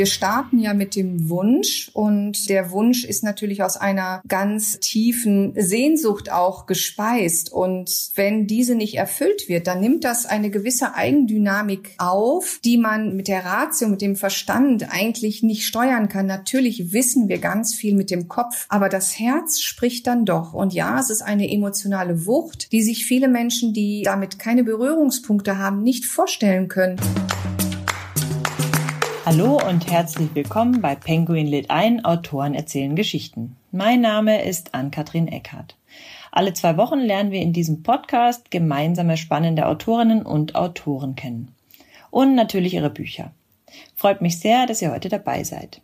Wir starten ja mit dem Wunsch und der Wunsch ist natürlich aus einer ganz tiefen Sehnsucht auch gespeist. Und wenn diese nicht erfüllt wird, dann nimmt das eine gewisse Eigendynamik auf, die man mit der Ratio, mit dem Verstand eigentlich nicht steuern kann. Natürlich wissen wir ganz viel mit dem Kopf, aber das Herz spricht dann doch. Und ja, es ist eine emotionale Wucht, die sich viele Menschen, die damit keine Berührungspunkte haben, nicht vorstellen können. Hallo und herzlich willkommen bei Penguin Lit ein, Autoren erzählen Geschichten. Mein Name ist Ann-Kathrin Eckhardt. Alle zwei Wochen lernen wir in diesem Podcast gemeinsame spannende Autorinnen und Autoren kennen. Und natürlich ihre Bücher. Freut mich sehr, dass ihr heute dabei seid.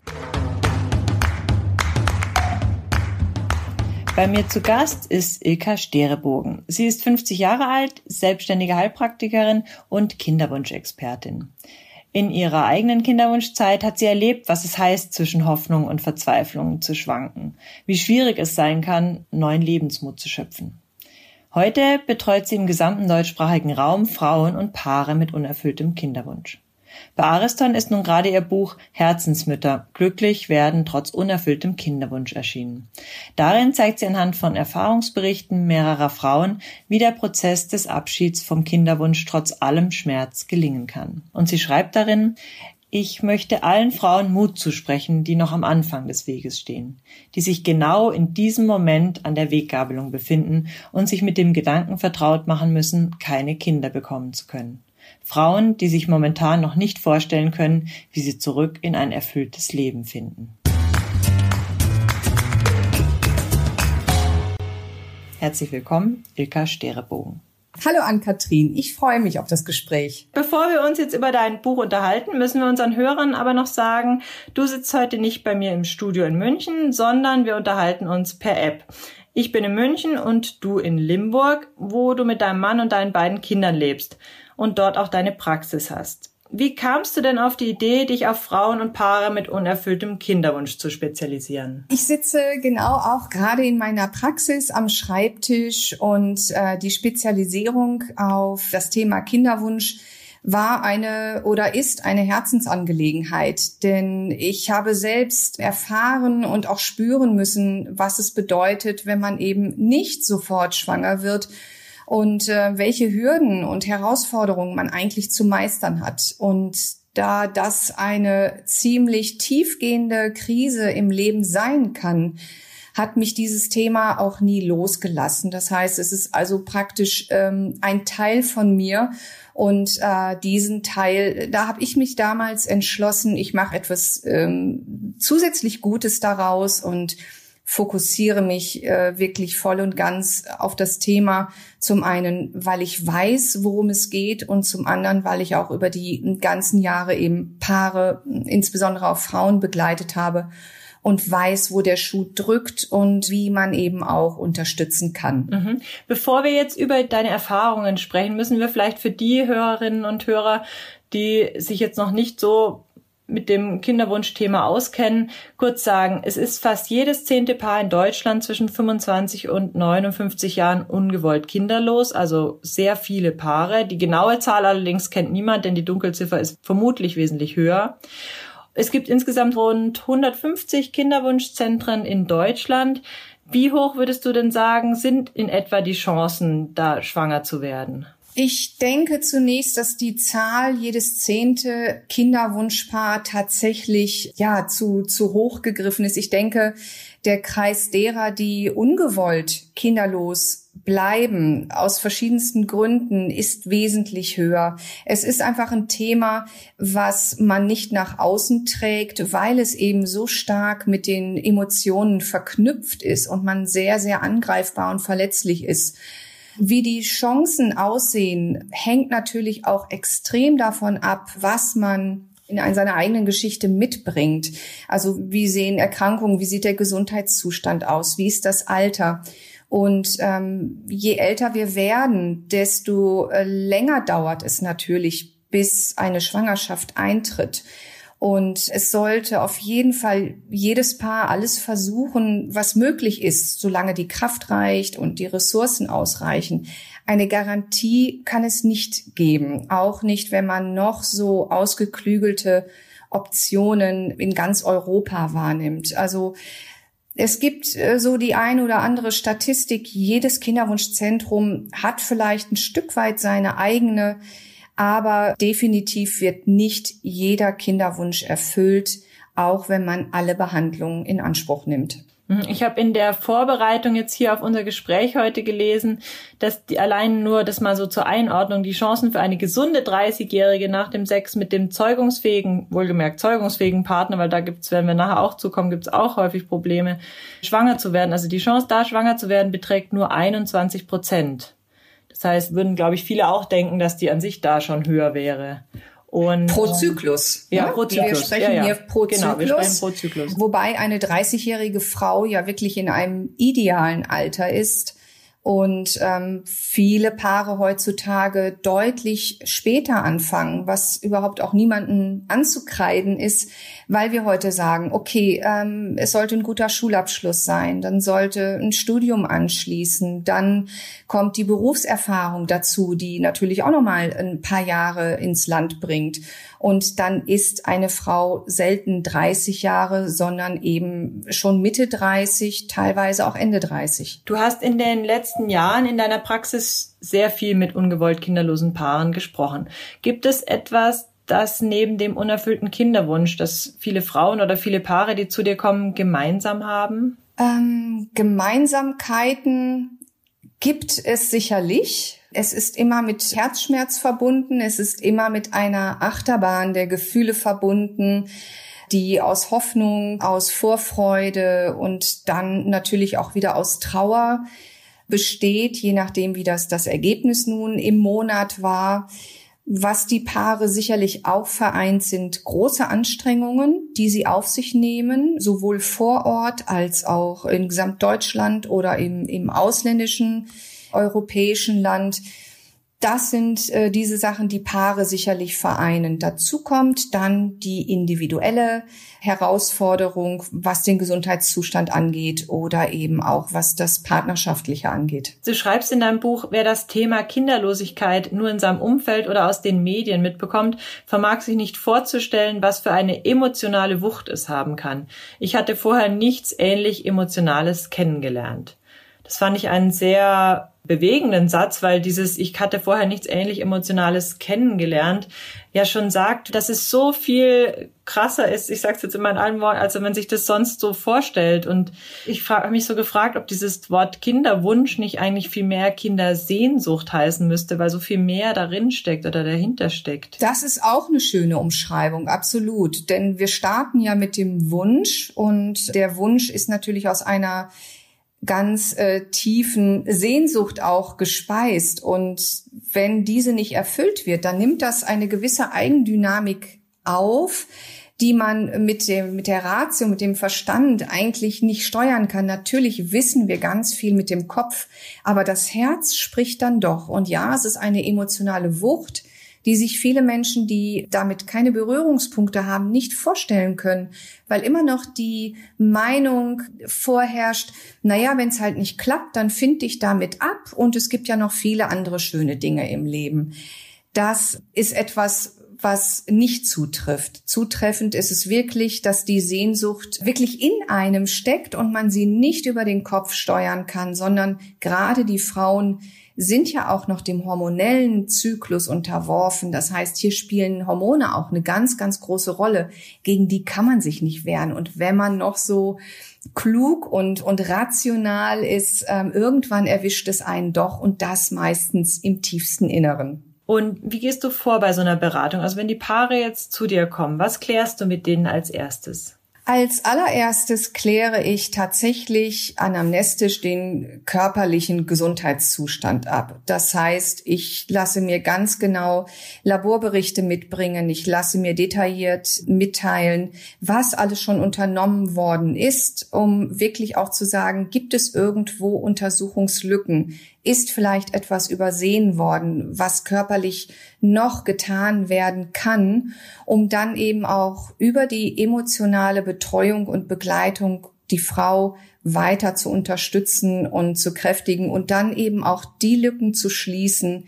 Bei mir zu Gast ist Ilka Sterebogen. Sie ist 50 Jahre alt, selbstständige Heilpraktikerin und Kinderwunschexpertin. In ihrer eigenen Kinderwunschzeit hat sie erlebt, was es heißt, zwischen Hoffnung und Verzweiflung zu schwanken, wie schwierig es sein kann, neuen Lebensmut zu schöpfen. Heute betreut sie im gesamten deutschsprachigen Raum Frauen und Paare mit unerfülltem Kinderwunsch. Bei Ariston ist nun gerade ihr Buch Herzensmütter glücklich werden trotz unerfülltem Kinderwunsch erschienen. Darin zeigt sie anhand von Erfahrungsberichten mehrerer Frauen, wie der Prozess des Abschieds vom Kinderwunsch trotz allem Schmerz gelingen kann. Und sie schreibt darin, ich möchte allen Frauen Mut zusprechen, die noch am Anfang des Weges stehen, die sich genau in diesem Moment an der Weggabelung befinden und sich mit dem Gedanken vertraut machen müssen, keine Kinder bekommen zu können. Frauen, die sich momentan noch nicht vorstellen können, wie sie zurück in ein erfülltes Leben finden. Herzlich willkommen, Ilka Sterebogen. Hallo Ann-Kathrin, ich freue mich auf das Gespräch. Bevor wir uns jetzt über dein Buch unterhalten, müssen wir unseren Hörern aber noch sagen, du sitzt heute nicht bei mir im Studio in München, sondern wir unterhalten uns per App. Ich bin in München und du in Limburg, wo du mit deinem Mann und deinen beiden Kindern lebst und dort auch deine Praxis hast. Wie kamst du denn auf die Idee, dich auf Frauen und Paare mit unerfülltem Kinderwunsch zu spezialisieren? Ich sitze genau auch gerade in meiner Praxis am Schreibtisch und äh, die Spezialisierung auf das Thema Kinderwunsch war eine oder ist eine Herzensangelegenheit, denn ich habe selbst erfahren und auch spüren müssen, was es bedeutet, wenn man eben nicht sofort schwanger wird und äh, welche Hürden und Herausforderungen man eigentlich zu meistern hat. Und da das eine ziemlich tiefgehende Krise im Leben sein kann, hat mich dieses Thema auch nie losgelassen. Das heißt, es ist also praktisch ähm, ein Teil von mir. Und äh, diesen Teil, da habe ich mich damals entschlossen, ich mache etwas ähm, zusätzlich Gutes daraus und fokussiere mich äh, wirklich voll und ganz auf das Thema. Zum einen, weil ich weiß, worum es geht und zum anderen, weil ich auch über die ganzen Jahre eben Paare, insbesondere auch Frauen begleitet habe und weiß, wo der Schuh drückt und wie man eben auch unterstützen kann. Mhm. Bevor wir jetzt über deine Erfahrungen sprechen, müssen wir vielleicht für die Hörerinnen und Hörer, die sich jetzt noch nicht so mit dem Kinderwunschthema auskennen, kurz sagen, es ist fast jedes zehnte Paar in Deutschland zwischen 25 und 59 Jahren ungewollt kinderlos, also sehr viele Paare. Die genaue Zahl allerdings kennt niemand, denn die Dunkelziffer ist vermutlich wesentlich höher. Es gibt insgesamt rund 150 Kinderwunschzentren in Deutschland. Wie hoch würdest du denn sagen, sind in etwa die Chancen, da schwanger zu werden? Ich denke zunächst, dass die Zahl jedes zehnte Kinderwunschpaar tatsächlich ja zu zu hoch gegriffen ist. Ich denke, der Kreis derer, die ungewollt kinderlos bleiben, aus verschiedensten Gründen, ist wesentlich höher. Es ist einfach ein Thema, was man nicht nach außen trägt, weil es eben so stark mit den Emotionen verknüpft ist und man sehr, sehr angreifbar und verletzlich ist. Wie die Chancen aussehen, hängt natürlich auch extrem davon ab, was man in seiner eigenen Geschichte mitbringt. Also wie sehen Erkrankungen, wie sieht der Gesundheitszustand aus, wie ist das Alter? Und ähm, je älter wir werden, desto äh, länger dauert es natürlich, bis eine Schwangerschaft eintritt. Und es sollte auf jeden Fall jedes Paar alles versuchen, was möglich ist, solange die Kraft reicht und die Ressourcen ausreichen. Eine Garantie kann es nicht geben, auch nicht, wenn man noch so ausgeklügelte Optionen in ganz Europa wahrnimmt. Also es gibt äh, so die ein oder andere Statistik. Jedes Kinderwunschzentrum hat vielleicht ein Stück weit seine eigene aber definitiv wird nicht jeder Kinderwunsch erfüllt, auch wenn man alle Behandlungen in Anspruch nimmt. Mhm. Ich habe in der Vorbereitung jetzt hier auf unser Gespräch heute gelesen, dass die allein nur das mal so zur Einordnung die Chancen für eine gesunde 30-Jährige nach dem Sex mit dem zeugungsfähigen, wohlgemerkt zeugungsfähigen Partner, weil da gibt's, wenn wir nachher auch zukommen, gibt's auch häufig Probleme, schwanger zu werden. Also die Chance da schwanger zu werden beträgt nur 21 Prozent. Das heißt, würden, glaube ich, viele auch denken, dass die an sich da schon höher wäre. Und, pro Zyklus. Ja, ne? pro Zyklus. Wir sprechen ja, ja. hier pro, genau, Zyklus, wir sprechen pro Zyklus. Wobei eine 30-jährige Frau ja wirklich in einem idealen Alter ist und ähm, viele Paare heutzutage deutlich später anfangen, was überhaupt auch niemanden anzukreiden ist, weil wir heute sagen, okay, ähm, es sollte ein guter Schulabschluss sein, dann sollte ein Studium anschließen, dann kommt die Berufserfahrung dazu, die natürlich auch noch mal ein paar Jahre ins Land bringt. Und dann ist eine Frau selten 30 Jahre, sondern eben schon Mitte 30, teilweise auch Ende 30. Du hast in den letzten Jahren in deiner Praxis sehr viel mit ungewollt kinderlosen Paaren gesprochen. Gibt es etwas, das neben dem unerfüllten Kinderwunsch, das viele Frauen oder viele Paare, die zu dir kommen, gemeinsam haben? Ähm, Gemeinsamkeiten gibt es sicherlich. Es ist immer mit Herzschmerz verbunden. Es ist immer mit einer Achterbahn der Gefühle verbunden, die aus Hoffnung, aus Vorfreude und dann natürlich auch wieder aus Trauer besteht, je nachdem, wie das das Ergebnis nun im Monat war. Was die Paare sicherlich auch vereint, sind große Anstrengungen, die sie auf sich nehmen, sowohl vor Ort als auch in Gesamtdeutschland oder im, im ausländischen europäischen Land. Das sind äh, diese Sachen, die Paare sicherlich vereinen. Dazu kommt dann die individuelle Herausforderung, was den Gesundheitszustand angeht oder eben auch was das Partnerschaftliche angeht. Du schreibst in deinem Buch, wer das Thema Kinderlosigkeit nur in seinem Umfeld oder aus den Medien mitbekommt, vermag sich nicht vorzustellen, was für eine emotionale Wucht es haben kann. Ich hatte vorher nichts ähnlich Emotionales kennengelernt. Das fand ich einen sehr bewegenden Satz, weil dieses Ich hatte vorher nichts ähnlich Emotionales kennengelernt, ja schon sagt, dass es so viel krasser ist, ich sage es jetzt in meinen allen Worten, als wenn man sich das sonst so vorstellt. Und ich habe mich so gefragt, ob dieses Wort Kinderwunsch nicht eigentlich viel mehr Kindersehnsucht heißen müsste, weil so viel mehr darin steckt oder dahinter steckt. Das ist auch eine schöne Umschreibung, absolut. Denn wir starten ja mit dem Wunsch und der Wunsch ist natürlich aus einer ganz äh, tiefen Sehnsucht auch gespeist. Und wenn diese nicht erfüllt wird, dann nimmt das eine gewisse Eigendynamik auf, die man mit dem, mit der Ratio, mit dem Verstand eigentlich nicht steuern kann. Natürlich wissen wir ganz viel mit dem Kopf, aber das Herz spricht dann doch. Und ja, es ist eine emotionale Wucht, die sich viele Menschen, die damit keine Berührungspunkte haben, nicht vorstellen können, weil immer noch die Meinung vorherrscht, naja, wenn es halt nicht klappt, dann finde ich damit ab und es gibt ja noch viele andere schöne Dinge im Leben. Das ist etwas, was nicht zutrifft. Zutreffend ist es wirklich, dass die Sehnsucht wirklich in einem steckt und man sie nicht über den Kopf steuern kann, sondern gerade die Frauen, sind ja auch noch dem hormonellen Zyklus unterworfen. Das heißt, hier spielen Hormone auch eine ganz, ganz große Rolle. Gegen die kann man sich nicht wehren. Und wenn man noch so klug und, und rational ist, ähm, irgendwann erwischt es einen doch und das meistens im tiefsten Inneren. Und wie gehst du vor bei so einer Beratung? Also wenn die Paare jetzt zu dir kommen, was klärst du mit denen als erstes? Als allererstes kläre ich tatsächlich anamnestisch den körperlichen Gesundheitszustand ab. Das heißt, ich lasse mir ganz genau Laborberichte mitbringen. Ich lasse mir detailliert mitteilen, was alles schon unternommen worden ist, um wirklich auch zu sagen, gibt es irgendwo Untersuchungslücken? Ist vielleicht etwas übersehen worden, was körperlich noch getan werden kann, um dann eben auch über die emotionale Betreuung und Begleitung die Frau weiter zu unterstützen und zu kräftigen und dann eben auch die Lücken zu schließen,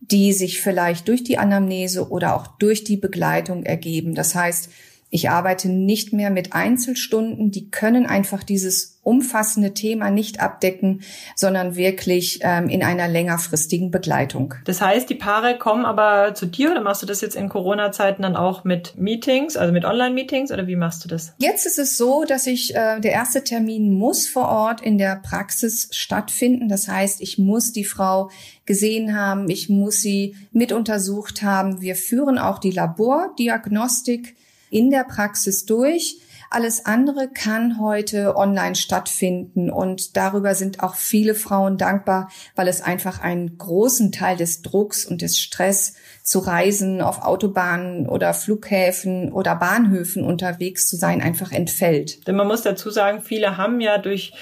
die sich vielleicht durch die Anamnese oder auch durch die Begleitung ergeben. Das heißt, ich arbeite nicht mehr mit Einzelstunden, die können einfach dieses umfassende Thema nicht abdecken, sondern wirklich ähm, in einer längerfristigen Begleitung. Das heißt, die Paare kommen aber zu dir oder machst du das jetzt in Corona-Zeiten dann auch mit Meetings, also mit Online-Meetings oder wie machst du das? Jetzt ist es so, dass ich, äh, der erste Termin muss vor Ort in der Praxis stattfinden. Das heißt, ich muss die Frau gesehen haben, ich muss sie mit untersucht haben. Wir führen auch die Labordiagnostik in der Praxis durch. Alles andere kann heute online stattfinden und darüber sind auch viele Frauen dankbar, weil es einfach einen großen Teil des Drucks und des Stress zu Reisen auf Autobahnen oder Flughäfen oder Bahnhöfen unterwegs zu sein einfach entfällt. Denn man muss dazu sagen, viele haben ja durch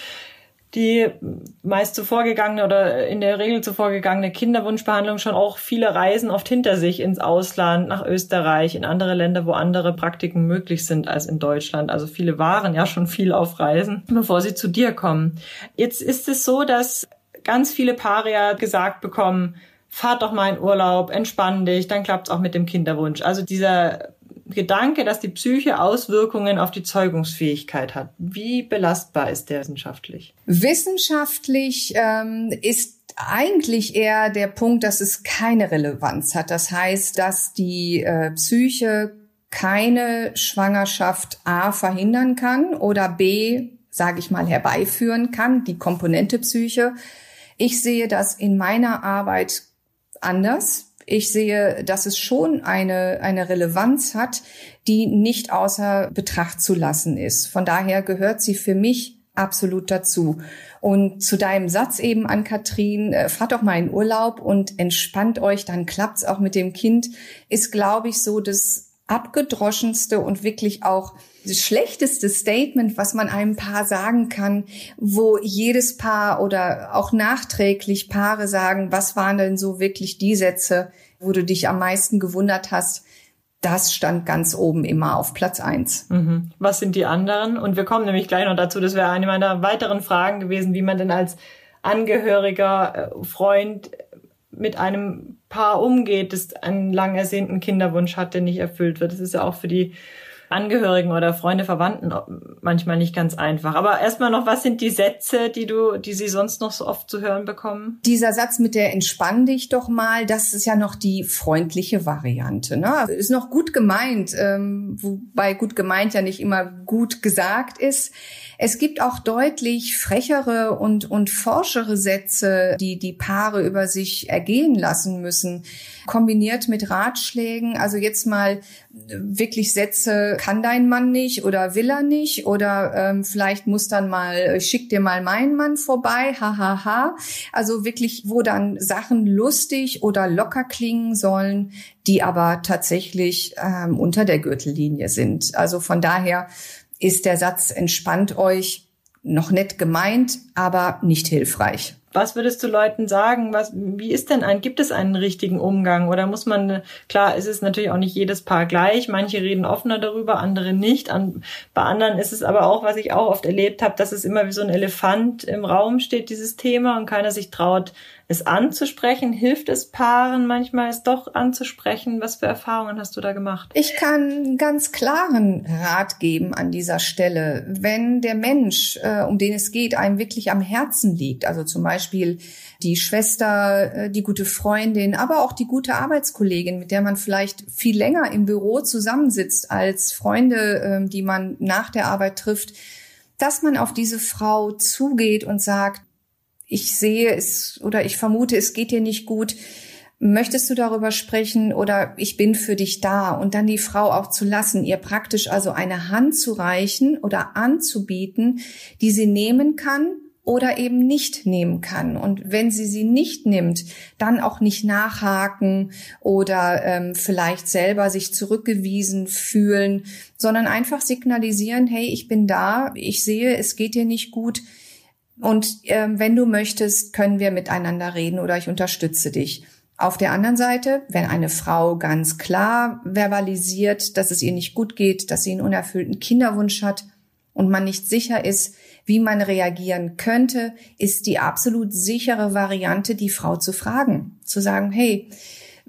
die meist zuvor gegangene oder in der Regel zuvor gegangene Kinderwunschbehandlung schon auch viele Reisen oft hinter sich ins Ausland, nach Österreich, in andere Länder, wo andere Praktiken möglich sind als in Deutschland. Also viele waren ja schon viel auf Reisen, bevor sie zu dir kommen. Jetzt ist es so, dass ganz viele Paare ja gesagt bekommen, fahrt doch mal in Urlaub, entspann dich, dann klappt's auch mit dem Kinderwunsch. Also dieser Gedanke, dass die Psyche Auswirkungen auf die Zeugungsfähigkeit hat. Wie belastbar ist der wissenschaftlich? Wissenschaftlich ähm, ist eigentlich eher der Punkt, dass es keine Relevanz hat. Das heißt, dass die äh, Psyche keine Schwangerschaft A verhindern kann oder B, sage ich mal, herbeiführen kann, die Komponente Psyche. Ich sehe das in meiner Arbeit anders. Ich sehe, dass es schon eine, eine Relevanz hat, die nicht außer Betracht zu lassen ist. Von daher gehört sie für mich absolut dazu. Und zu deinem Satz eben an Katrin, äh, fahrt doch mal in Urlaub und entspannt euch, dann klappt's auch mit dem Kind, ist, glaube ich, so das abgedroschenste und wirklich auch schlechteste Statement, was man einem Paar sagen kann, wo jedes Paar oder auch nachträglich Paare sagen, was waren denn so wirklich die Sätze, wo du dich am meisten gewundert hast, das stand ganz oben immer auf Platz eins. Mhm. Was sind die anderen? Und wir kommen nämlich gleich noch dazu, das wäre eine meiner weiteren Fragen gewesen, wie man denn als Angehöriger, äh, Freund mit einem Paar umgeht, das einen lang ersehnten Kinderwunsch hat, der nicht erfüllt wird. Das ist ja auch für die Angehörigen oder Freunde, Verwandten manchmal nicht ganz einfach. Aber erstmal noch, was sind die Sätze, die du, die sie sonst noch so oft zu hören bekommen? Dieser Satz mit der entspann dich doch mal, das ist ja noch die freundliche Variante. Ne? Ist noch gut gemeint, ähm, wobei gut gemeint ja nicht immer gut gesagt ist. Es gibt auch deutlich frechere und, und forschere Sätze, die die Paare über sich ergehen lassen müssen, kombiniert mit Ratschlägen. Also jetzt mal wirklich Sätze, kann dein Mann nicht oder will er nicht oder ähm, vielleicht muss dann mal, schick dir mal meinen Mann vorbei, hahaha. Ha, ha. Also wirklich, wo dann Sachen lustig oder locker klingen sollen, die aber tatsächlich ähm, unter der Gürtellinie sind. Also von daher ist der Satz entspannt euch noch nett gemeint, aber nicht hilfreich. Was würdest du Leuten sagen? Was, wie ist denn ein, gibt es einen richtigen Umgang? Oder muss man, klar, es ist natürlich auch nicht jedes Paar gleich. Manche reden offener darüber, andere nicht. An, bei anderen ist es aber auch, was ich auch oft erlebt habe, dass es immer wie so ein Elefant im Raum steht, dieses Thema, und keiner sich traut, es anzusprechen? Hilft es Paaren manchmal, es doch anzusprechen? Was für Erfahrungen hast du da gemacht? Ich kann ganz klaren Rat geben an dieser Stelle. Wenn der Mensch, äh, um den es geht, einem wirklich am Herzen liegt, also zum Beispiel die Schwester, äh, die gute Freundin, aber auch die gute Arbeitskollegin, mit der man vielleicht viel länger im Büro zusammensitzt als Freunde, äh, die man nach der Arbeit trifft, dass man auf diese Frau zugeht und sagt, ich sehe es oder ich vermute, es geht dir nicht gut. Möchtest du darüber sprechen oder ich bin für dich da und dann die Frau auch zu lassen, ihr praktisch also eine Hand zu reichen oder anzubieten, die sie nehmen kann oder eben nicht nehmen kann. Und wenn sie sie nicht nimmt, dann auch nicht nachhaken oder ähm, vielleicht selber sich zurückgewiesen fühlen, sondern einfach signalisieren, hey, ich bin da, ich sehe, es geht dir nicht gut, und ähm, wenn du möchtest, können wir miteinander reden oder ich unterstütze dich. Auf der anderen Seite, wenn eine Frau ganz klar verbalisiert, dass es ihr nicht gut geht, dass sie einen unerfüllten Kinderwunsch hat und man nicht sicher ist, wie man reagieren könnte, ist die absolut sichere Variante, die Frau zu fragen. Zu sagen, hey,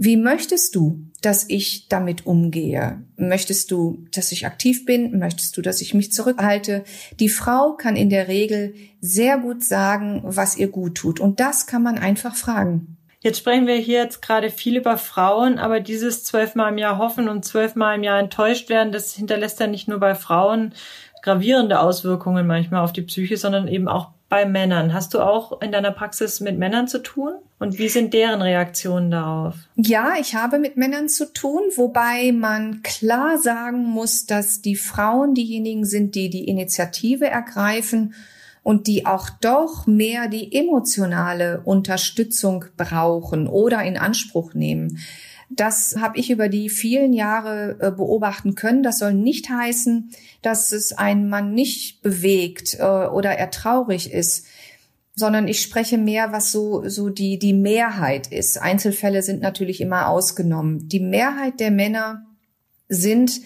wie möchtest du, dass ich damit umgehe? Möchtest du, dass ich aktiv bin? Möchtest du, dass ich mich zurückhalte? Die Frau kann in der Regel sehr gut sagen, was ihr gut tut. Und das kann man einfach fragen. Jetzt sprechen wir hier jetzt gerade viel über Frauen, aber dieses zwölfmal im Jahr hoffen und zwölfmal im Jahr enttäuscht werden, das hinterlässt ja nicht nur bei Frauen gravierende Auswirkungen manchmal auf die Psyche, sondern eben auch bei Männern. Hast du auch in deiner Praxis mit Männern zu tun? Und wie sind deren Reaktionen darauf? Ja, ich habe mit Männern zu tun, wobei man klar sagen muss, dass die Frauen diejenigen sind, die die Initiative ergreifen und die auch doch mehr die emotionale Unterstützung brauchen oder in Anspruch nehmen. Das habe ich über die vielen Jahre äh, beobachten können. Das soll nicht heißen, dass es einen Mann nicht bewegt äh, oder er traurig ist, sondern ich spreche mehr, was so, so die, die Mehrheit ist. Einzelfälle sind natürlich immer ausgenommen. Die Mehrheit der Männer sind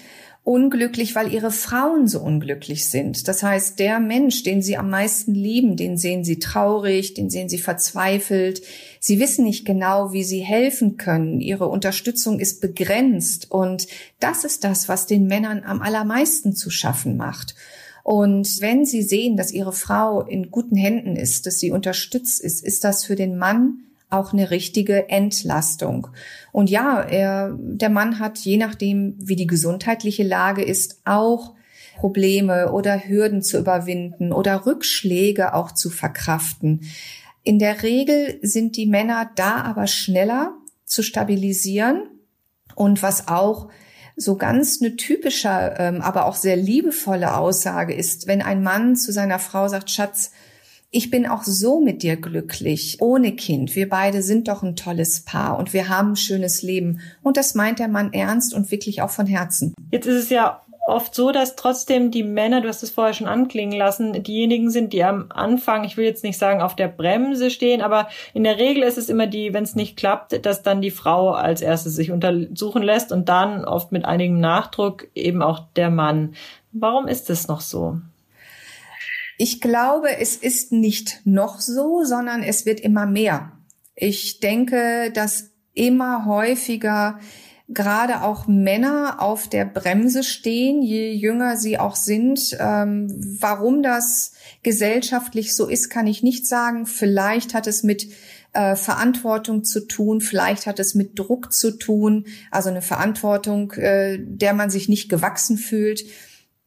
unglücklich, weil ihre Frauen so unglücklich sind. Das heißt, der Mensch, den sie am meisten lieben, den sehen sie traurig, den sehen sie verzweifelt. Sie wissen nicht genau, wie sie helfen können. Ihre Unterstützung ist begrenzt. Und das ist das, was den Männern am allermeisten zu schaffen macht. Und wenn sie sehen, dass ihre Frau in guten Händen ist, dass sie unterstützt ist, ist das für den Mann auch eine richtige Entlastung. Und ja, er, der Mann hat, je nachdem, wie die gesundheitliche Lage ist, auch Probleme oder Hürden zu überwinden oder Rückschläge auch zu verkraften. In der Regel sind die Männer da aber schneller zu stabilisieren und was auch so ganz eine typische, ähm, aber auch sehr liebevolle Aussage ist, wenn ein Mann zu seiner Frau sagt, Schatz, ich bin auch so mit dir glücklich, ohne Kind. Wir beide sind doch ein tolles Paar und wir haben ein schönes Leben. Und das meint der Mann ernst und wirklich auch von Herzen. Jetzt ist es ja oft so, dass trotzdem die Männer, du hast es vorher schon anklingen lassen, diejenigen sind, die am Anfang, ich will jetzt nicht sagen auf der Bremse stehen, aber in der Regel ist es immer die, wenn es nicht klappt, dass dann die Frau als erstes sich untersuchen lässt und dann oft mit einigem Nachdruck eben auch der Mann. Warum ist es noch so? Ich glaube, es ist nicht noch so, sondern es wird immer mehr. Ich denke, dass immer häufiger gerade auch Männer auf der Bremse stehen, je jünger sie auch sind. Ähm, warum das gesellschaftlich so ist, kann ich nicht sagen. Vielleicht hat es mit äh, Verantwortung zu tun, vielleicht hat es mit Druck zu tun, also eine Verantwortung, äh, der man sich nicht gewachsen fühlt.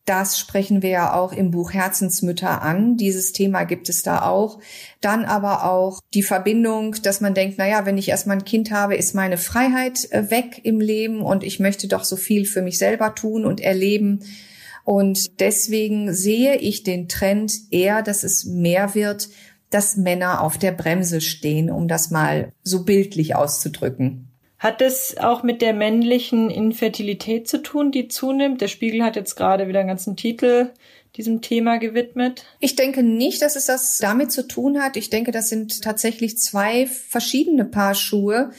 Das sprechen wir ja auch im Buch Herzensmütter an. Dieses Thema gibt es da auch. Dann aber auch die Verbindung, dass man denkt, na ja, wenn ich erstmal ein Kind habe, ist meine Freiheit äh, weg im Leben und ich möchte doch so viel für mich selber tun und erleben. Und deswegen sehe ich den Trend eher, dass es mehr wird, dass Männer auf der Bremse stehen, um das mal so bildlich auszudrücken. Hat es auch mit der männlichen Infertilität zu tun, die zunimmt? Der Spiegel hat jetzt gerade wieder einen ganzen Titel diesem Thema gewidmet? Ich denke nicht, dass es das damit zu tun hat. Ich denke, das sind tatsächlich zwei verschiedene Paar Schuhe.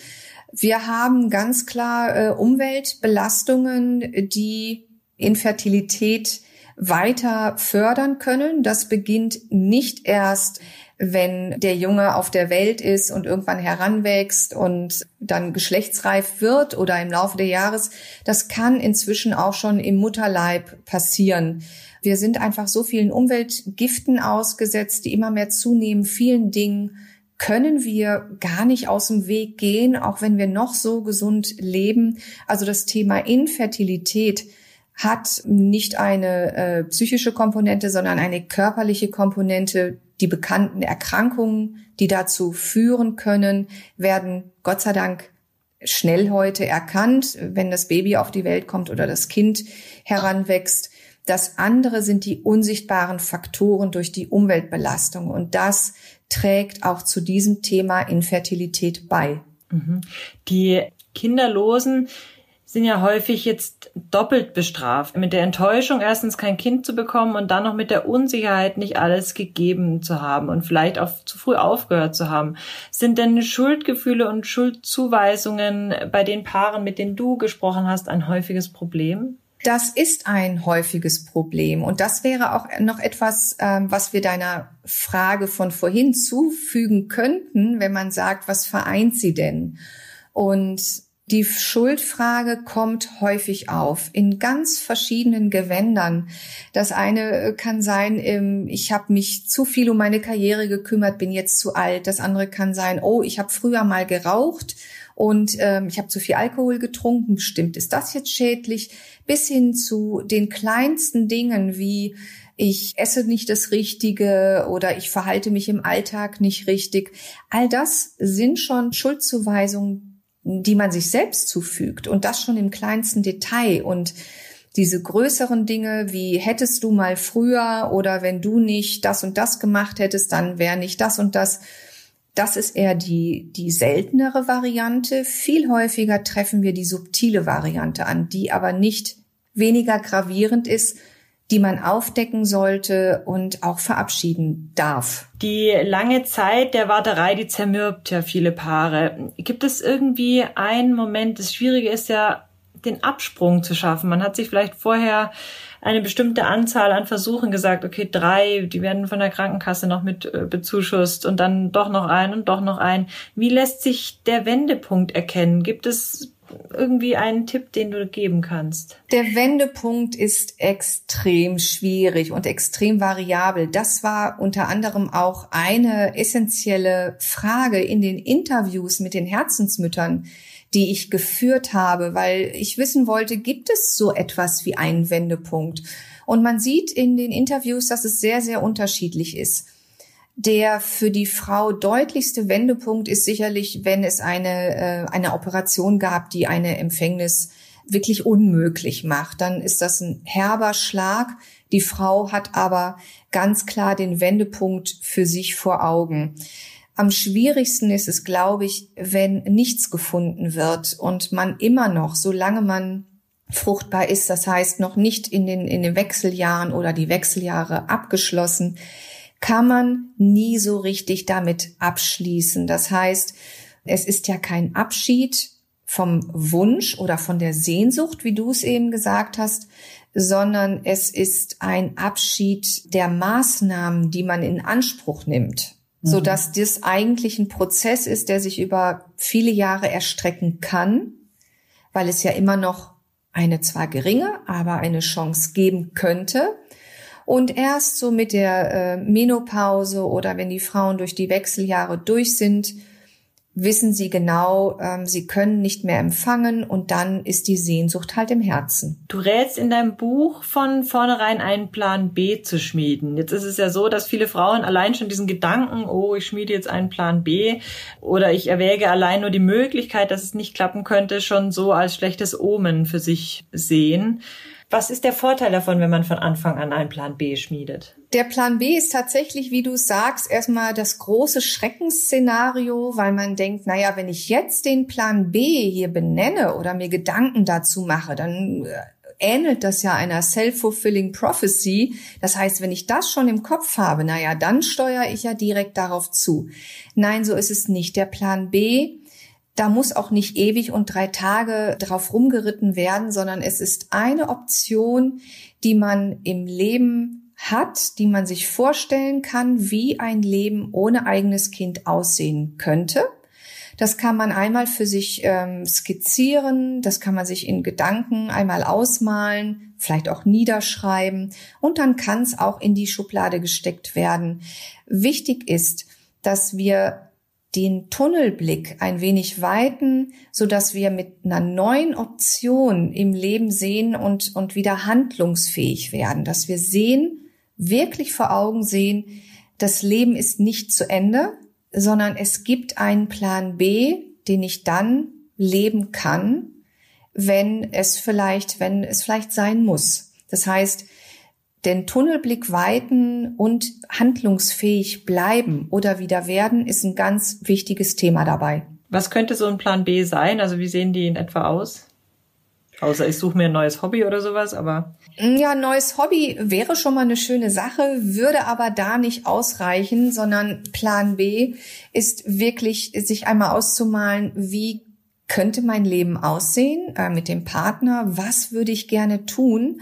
Wir haben ganz klar äh, Umweltbelastungen, die Infertilität weiter fördern können. Das beginnt nicht erst wenn der Junge auf der Welt ist und irgendwann heranwächst und dann geschlechtsreif wird oder im Laufe der Jahres, das kann inzwischen auch schon im Mutterleib passieren. Wir sind einfach so vielen Umweltgiften ausgesetzt, die immer mehr zunehmen, vielen Dingen können wir gar nicht aus dem Weg gehen, auch wenn wir noch so gesund leben. Also das Thema Infertilität hat nicht eine äh, psychische Komponente, sondern eine körperliche Komponente, die bekannten Erkrankungen, die dazu führen können, werden Gott sei Dank schnell heute erkannt, wenn das Baby auf die Welt kommt oder das Kind heranwächst. Das andere sind die unsichtbaren Faktoren durch die Umweltbelastung. Und das trägt auch zu diesem Thema Infertilität bei. Mhm. Die Kinderlosen sind ja häufig jetzt doppelt bestraft. Mit der Enttäuschung, erstens kein Kind zu bekommen und dann noch mit der Unsicherheit, nicht alles gegeben zu haben und vielleicht auch zu früh aufgehört zu haben. Sind denn Schuldgefühle und Schuldzuweisungen bei den Paaren, mit denen du gesprochen hast, ein häufiges Problem? Das ist ein häufiges Problem. Und das wäre auch noch etwas, ähm, was wir deiner Frage von vorhin zufügen könnten, wenn man sagt, was vereint sie denn? Und die Schuldfrage kommt häufig auf in ganz verschiedenen Gewändern. Das eine äh, kann sein, ähm, ich habe mich zu viel um meine Karriere gekümmert, bin jetzt zu alt. Das andere kann sein, oh, ich habe früher mal geraucht und ähm, ich habe zu viel Alkohol getrunken. Bestimmt ist das jetzt schädlich. Bis hin zu den kleinsten Dingen wie ich esse nicht das Richtige oder ich verhalte mich im Alltag nicht richtig. All das sind schon Schuldzuweisungen, die man sich selbst zufügt und das schon im kleinsten Detail und diese größeren Dinge wie hättest du mal früher oder wenn du nicht das und das gemacht hättest, dann wäre nicht das und das. Das ist eher die, die seltenere Variante. Viel häufiger treffen wir die subtile Variante an, die aber nicht weniger gravierend ist, die man aufdecken sollte und auch verabschieden darf. Die lange Zeit der Warterei, die zermürbt ja viele Paare. Gibt es irgendwie einen Moment, das Schwierige ist ja, den Absprung zu schaffen. Man hat sich vielleicht vorher eine bestimmte Anzahl an Versuchen gesagt, okay, drei, die werden von der Krankenkasse noch mit äh, bezuschusst und dann doch noch ein und doch noch ein. Wie lässt sich der Wendepunkt erkennen? Gibt es irgendwie einen Tipp, den du geben kannst? Der Wendepunkt ist extrem schwierig und extrem variabel. Das war unter anderem auch eine essentielle Frage in den Interviews mit den Herzensmüttern, die ich geführt habe, weil ich wissen wollte, gibt es so etwas wie einen Wendepunkt? Und man sieht in den Interviews, dass es sehr, sehr unterschiedlich ist. Der für die Frau deutlichste Wendepunkt ist sicherlich, wenn es eine, äh, eine Operation gab, die eine Empfängnis wirklich unmöglich macht. Dann ist das ein herber Schlag. Die Frau hat aber ganz klar den Wendepunkt für sich vor Augen. Am schwierigsten ist es, glaube ich, wenn nichts gefunden wird und man immer noch, solange man fruchtbar ist, das heißt noch nicht in den, in den Wechseljahren oder die Wechseljahre abgeschlossen, kann man nie so richtig damit abschließen. Das heißt, es ist ja kein Abschied vom Wunsch oder von der Sehnsucht, wie du es eben gesagt hast, sondern es ist ein Abschied der Maßnahmen, die man in Anspruch nimmt, mhm. so dass das eigentlich ein Prozess ist, der sich über viele Jahre erstrecken kann, weil es ja immer noch eine zwar geringe, aber eine Chance geben könnte, und erst so mit der äh, Menopause oder wenn die Frauen durch die Wechseljahre durch sind, wissen sie genau, ähm, sie können nicht mehr empfangen und dann ist die Sehnsucht halt im Herzen. Du rätst in deinem Buch von vornherein einen Plan B zu schmieden. Jetzt ist es ja so, dass viele Frauen allein schon diesen Gedanken, oh, ich schmiede jetzt einen Plan B oder ich erwäge allein nur die Möglichkeit, dass es nicht klappen könnte, schon so als schlechtes Omen für sich sehen. Was ist der Vorteil davon, wenn man von Anfang an einen Plan B schmiedet? Der Plan B ist tatsächlich, wie du sagst, erstmal das große Schreckensszenario, weil man denkt, naja, wenn ich jetzt den Plan B hier benenne oder mir Gedanken dazu mache, dann äh, ähnelt das ja einer self-fulfilling prophecy. Das heißt, wenn ich das schon im Kopf habe, naja, dann steuere ich ja direkt darauf zu. Nein, so ist es nicht. Der Plan B da muss auch nicht ewig und drei Tage drauf rumgeritten werden, sondern es ist eine Option, die man im Leben hat, die man sich vorstellen kann, wie ein Leben ohne eigenes Kind aussehen könnte. Das kann man einmal für sich ähm, skizzieren, das kann man sich in Gedanken einmal ausmalen, vielleicht auch niederschreiben und dann kann es auch in die Schublade gesteckt werden. Wichtig ist, dass wir den Tunnelblick ein wenig weiten, so dass wir mit einer neuen Option im Leben sehen und, und wieder handlungsfähig werden, dass wir sehen, wirklich vor Augen sehen, das Leben ist nicht zu Ende, sondern es gibt einen Plan B, den ich dann leben kann, wenn es vielleicht, wenn es vielleicht sein muss. Das heißt, den Tunnelblick weiten und handlungsfähig bleiben oder wieder werden, ist ein ganz wichtiges Thema dabei. Was könnte so ein Plan B sein? Also wie sehen die in etwa aus? Außer ich suche mir ein neues Hobby oder sowas, aber. Ja, ein neues Hobby wäre schon mal eine schöne Sache, würde aber da nicht ausreichen, sondern Plan B ist wirklich, sich einmal auszumalen, wie könnte mein Leben aussehen äh, mit dem Partner, was würde ich gerne tun.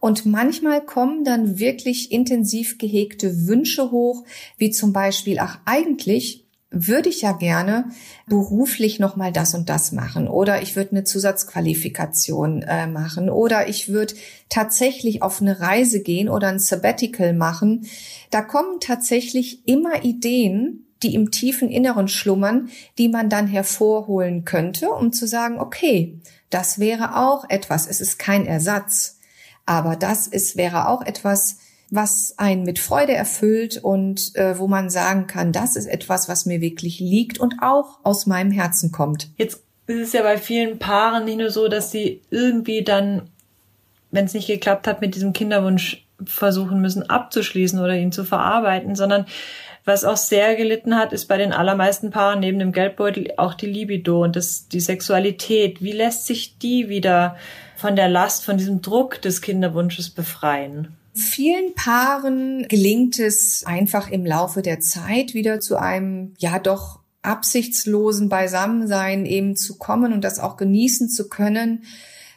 Und manchmal kommen dann wirklich intensiv gehegte Wünsche hoch, wie zum Beispiel, ach eigentlich würde ich ja gerne beruflich noch mal das und das machen oder ich würde eine Zusatzqualifikation äh, machen oder ich würde tatsächlich auf eine Reise gehen oder ein Sabbatical machen. Da kommen tatsächlich immer Ideen, die im tiefen Inneren schlummern, die man dann hervorholen könnte, um zu sagen, okay, das wäre auch etwas. Es ist kein Ersatz, aber das ist wäre auch etwas, was einen mit Freude erfüllt und äh, wo man sagen kann, das ist etwas, was mir wirklich liegt und auch aus meinem Herzen kommt. Jetzt ist es ja bei vielen Paaren nicht nur so, dass sie irgendwie dann, wenn es nicht geklappt hat, mit diesem Kinderwunsch versuchen müssen abzuschließen oder ihn zu verarbeiten, sondern was auch sehr gelitten hat, ist bei den allermeisten Paaren neben dem Geldbeutel auch die Libido und das, die Sexualität. Wie lässt sich die wieder von der Last, von diesem Druck des Kinderwunsches befreien? Vielen Paaren gelingt es einfach im Laufe der Zeit wieder zu einem, ja doch absichtslosen Beisammensein eben zu kommen und das auch genießen zu können.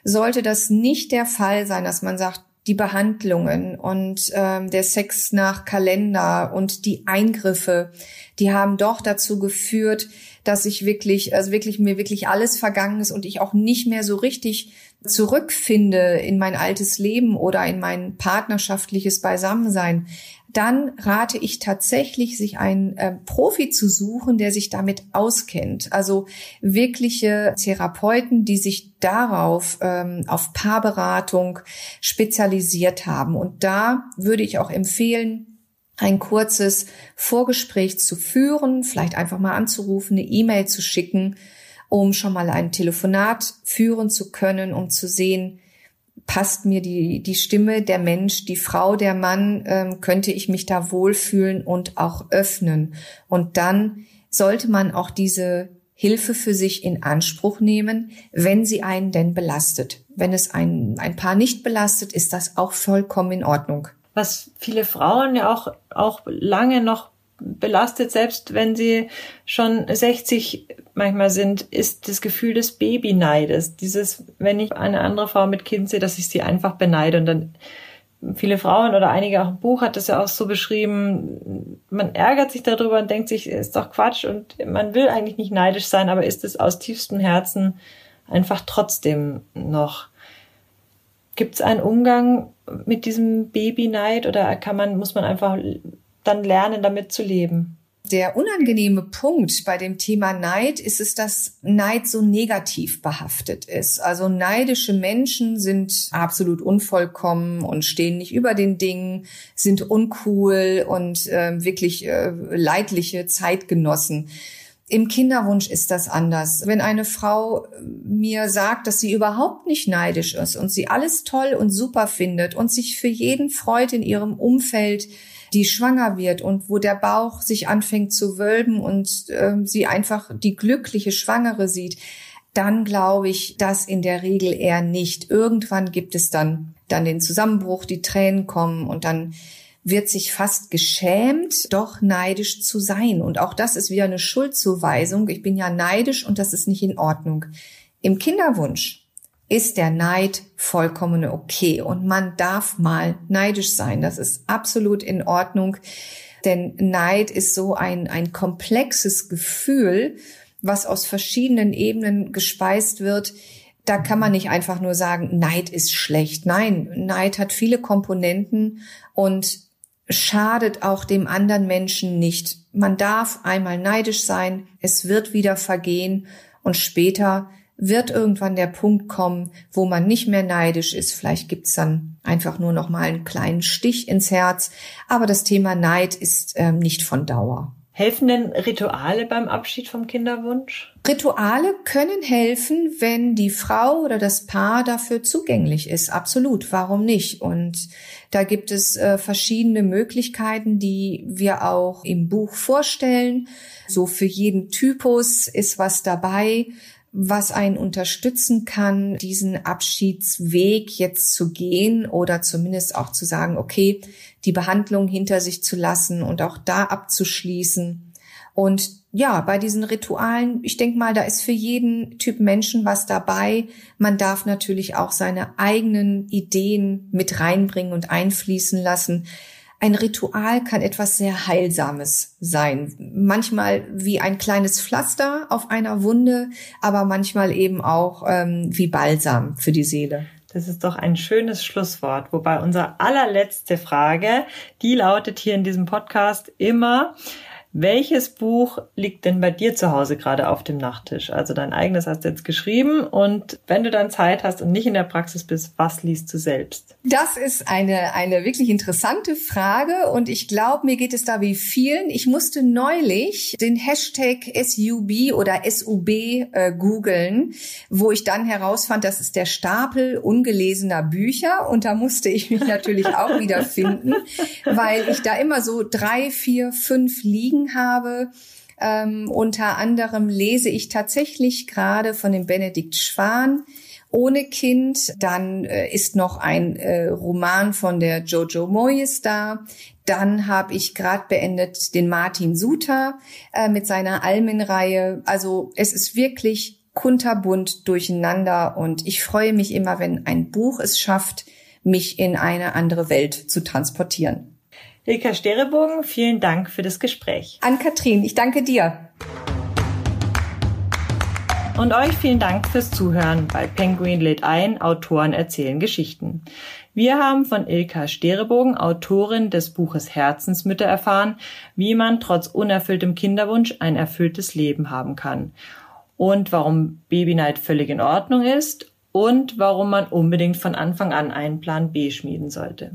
Sollte das nicht der Fall sein, dass man sagt, die Behandlungen und ähm, der Sex nach Kalender und die Eingriffe, die haben doch dazu geführt, dass ich wirklich, also wirklich mir wirklich alles vergangen ist und ich auch nicht mehr so richtig zurückfinde in mein altes Leben oder in mein partnerschaftliches Beisammensein, dann rate ich tatsächlich, sich einen äh, Profi zu suchen, der sich damit auskennt. Also wirkliche Therapeuten, die sich darauf, ähm, auf Paarberatung spezialisiert haben. Und da würde ich auch empfehlen, ein kurzes Vorgespräch zu führen, vielleicht einfach mal anzurufen, eine E-Mail zu schicken um schon mal ein Telefonat führen zu können, um zu sehen, passt mir die, die Stimme, der Mensch, die Frau, der Mann, ähm, könnte ich mich da wohlfühlen und auch öffnen. Und dann sollte man auch diese Hilfe für sich in Anspruch nehmen, wenn sie einen denn belastet. Wenn es ein, ein Paar nicht belastet, ist das auch vollkommen in Ordnung. Was viele Frauen ja auch, auch lange noch belastet, selbst wenn sie schon 60 manchmal sind, ist das Gefühl des Babyneides. Dieses, wenn ich eine andere Frau mit Kind sehe, dass ich sie einfach beneide und dann viele Frauen oder einige auch im Buch hat das ja auch so beschrieben, man ärgert sich darüber und denkt sich, ist doch Quatsch und man will eigentlich nicht neidisch sein, aber ist es aus tiefstem Herzen einfach trotzdem noch. Gibt es einen Umgang mit diesem Babyneid oder kann man, muss man einfach dann lernen, damit zu leben. Der unangenehme Punkt bei dem Thema Neid ist es, dass Neid so negativ behaftet ist. Also neidische Menschen sind absolut unvollkommen und stehen nicht über den Dingen, sind uncool und äh, wirklich äh, leidliche Zeitgenossen. Im Kinderwunsch ist das anders. Wenn eine Frau mir sagt, dass sie überhaupt nicht neidisch ist und sie alles toll und super findet und sich für jeden freut in ihrem Umfeld, die schwanger wird und wo der Bauch sich anfängt zu wölben und äh, sie einfach die glückliche Schwangere sieht, dann glaube ich das in der Regel eher nicht. Irgendwann gibt es dann, dann den Zusammenbruch, die Tränen kommen und dann wird sich fast geschämt, doch neidisch zu sein. Und auch das ist wieder eine Schuldzuweisung. Ich bin ja neidisch und das ist nicht in Ordnung. Im Kinderwunsch ist der Neid vollkommen okay. Und man darf mal neidisch sein. Das ist absolut in Ordnung. Denn Neid ist so ein, ein komplexes Gefühl, was aus verschiedenen Ebenen gespeist wird. Da kann man nicht einfach nur sagen, Neid ist schlecht. Nein, Neid hat viele Komponenten und schadet auch dem anderen Menschen nicht. Man darf einmal neidisch sein, es wird wieder vergehen und später wird irgendwann der Punkt kommen, wo man nicht mehr neidisch ist. Vielleicht gibt's dann einfach nur noch mal einen kleinen Stich ins Herz. Aber das Thema Neid ist ähm, nicht von Dauer. Helfen denn Rituale beim Abschied vom Kinderwunsch? Rituale können helfen, wenn die Frau oder das Paar dafür zugänglich ist. Absolut. Warum nicht? Und da gibt es äh, verschiedene Möglichkeiten, die wir auch im Buch vorstellen. So für jeden Typus ist was dabei was einen unterstützen kann, diesen Abschiedsweg jetzt zu gehen oder zumindest auch zu sagen, okay, die Behandlung hinter sich zu lassen und auch da abzuschließen. Und ja, bei diesen Ritualen, ich denke mal, da ist für jeden Typ Menschen was dabei. Man darf natürlich auch seine eigenen Ideen mit reinbringen und einfließen lassen ein Ritual kann etwas sehr Heilsames sein. Manchmal wie ein kleines Pflaster auf einer Wunde, aber manchmal eben auch ähm, wie Balsam für die Seele. Das ist doch ein schönes Schlusswort. Wobei unsere allerletzte Frage, die lautet hier in diesem Podcast immer, welches Buch liegt denn bei dir zu Hause gerade auf dem Nachttisch? Also dein eigenes hast du jetzt geschrieben und wenn du dann Zeit hast und nicht in der Praxis bist, was liest du selbst? Das ist eine, eine wirklich interessante Frage und ich glaube, mir geht es da wie vielen. Ich musste neulich den Hashtag SUB oder SUB äh, googeln, wo ich dann herausfand, das ist der Stapel ungelesener Bücher und da musste ich mich natürlich auch wieder finden, weil ich da immer so drei, vier, fünf liegen liegen habe. Ähm, unter anderem lese ich tatsächlich gerade von dem Benedikt Schwan ohne Kind. Dann äh, ist noch ein äh, Roman von der Jojo Moyes da. Dann habe ich gerade beendet den Martin Suter äh, mit seiner Almenreihe. Also es ist wirklich kunterbunt durcheinander und ich freue mich immer, wenn ein Buch es schafft, mich in eine andere Welt zu transportieren. Ilka Sterebogen, vielen Dank für das Gespräch. An Katrin, ich danke dir. Und euch vielen Dank fürs Zuhören bei Penguin lädt ein, Autoren erzählen Geschichten. Wir haben von Ilka Sterebogen, Autorin des Buches Herzensmütter, erfahren, wie man trotz unerfülltem Kinderwunsch ein erfülltes Leben haben kann und warum Babyneid völlig in Ordnung ist und warum man unbedingt von Anfang an einen Plan B schmieden sollte.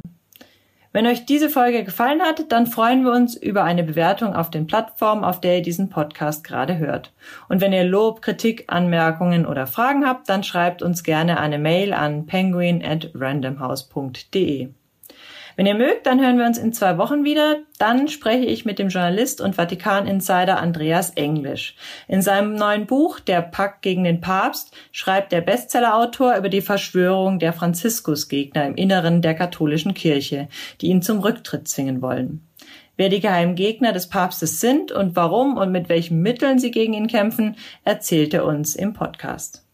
Wenn euch diese Folge gefallen hat, dann freuen wir uns über eine Bewertung auf den Plattformen, auf der ihr diesen Podcast gerade hört. Und wenn ihr Lob, Kritik, Anmerkungen oder Fragen habt, dann schreibt uns gerne eine Mail an penguin at randomhouse.de. Wenn ihr mögt, dann hören wir uns in zwei Wochen wieder. Dann spreche ich mit dem Journalist und Vatikan-Insider Andreas Englisch. In seinem neuen Buch Der Pakt gegen den Papst schreibt der Bestsellerautor über die Verschwörung der Franziskusgegner im Inneren der katholischen Kirche, die ihn zum Rücktritt zwingen wollen. Wer die geheimen Gegner des Papstes sind und warum und mit welchen Mitteln sie gegen ihn kämpfen, erzählt er uns im Podcast.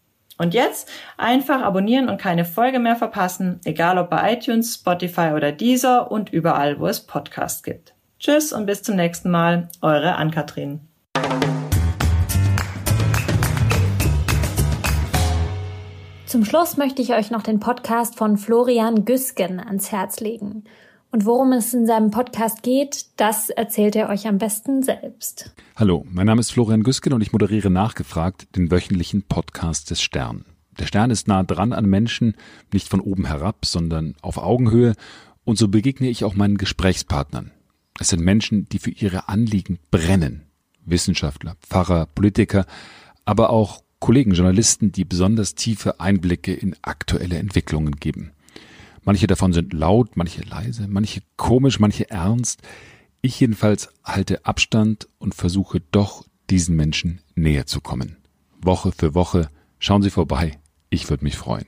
Und jetzt einfach abonnieren und keine Folge mehr verpassen, egal ob bei iTunes, Spotify oder Deezer und überall, wo es Podcasts gibt. Tschüss und bis zum nächsten Mal, eure Ann-Kathrin. Zum Schluss möchte ich euch noch den Podcast von Florian Güsken ans Herz legen. Und worum es in seinem Podcast geht, das erzählt er euch am besten selbst. Hallo, mein Name ist Florian Güsken und ich moderiere nachgefragt den wöchentlichen Podcast des Stern. Der Stern ist nah dran an Menschen, nicht von oben herab, sondern auf Augenhöhe und so begegne ich auch meinen Gesprächspartnern. Es sind Menschen, die für ihre Anliegen brennen. Wissenschaftler, Pfarrer, Politiker, aber auch Kollegen, Journalisten, die besonders tiefe Einblicke in aktuelle Entwicklungen geben. Manche davon sind laut, manche leise, manche komisch, manche ernst. Ich jedenfalls halte Abstand und versuche doch diesen Menschen näher zu kommen. Woche für Woche schauen Sie vorbei. Ich würde mich freuen.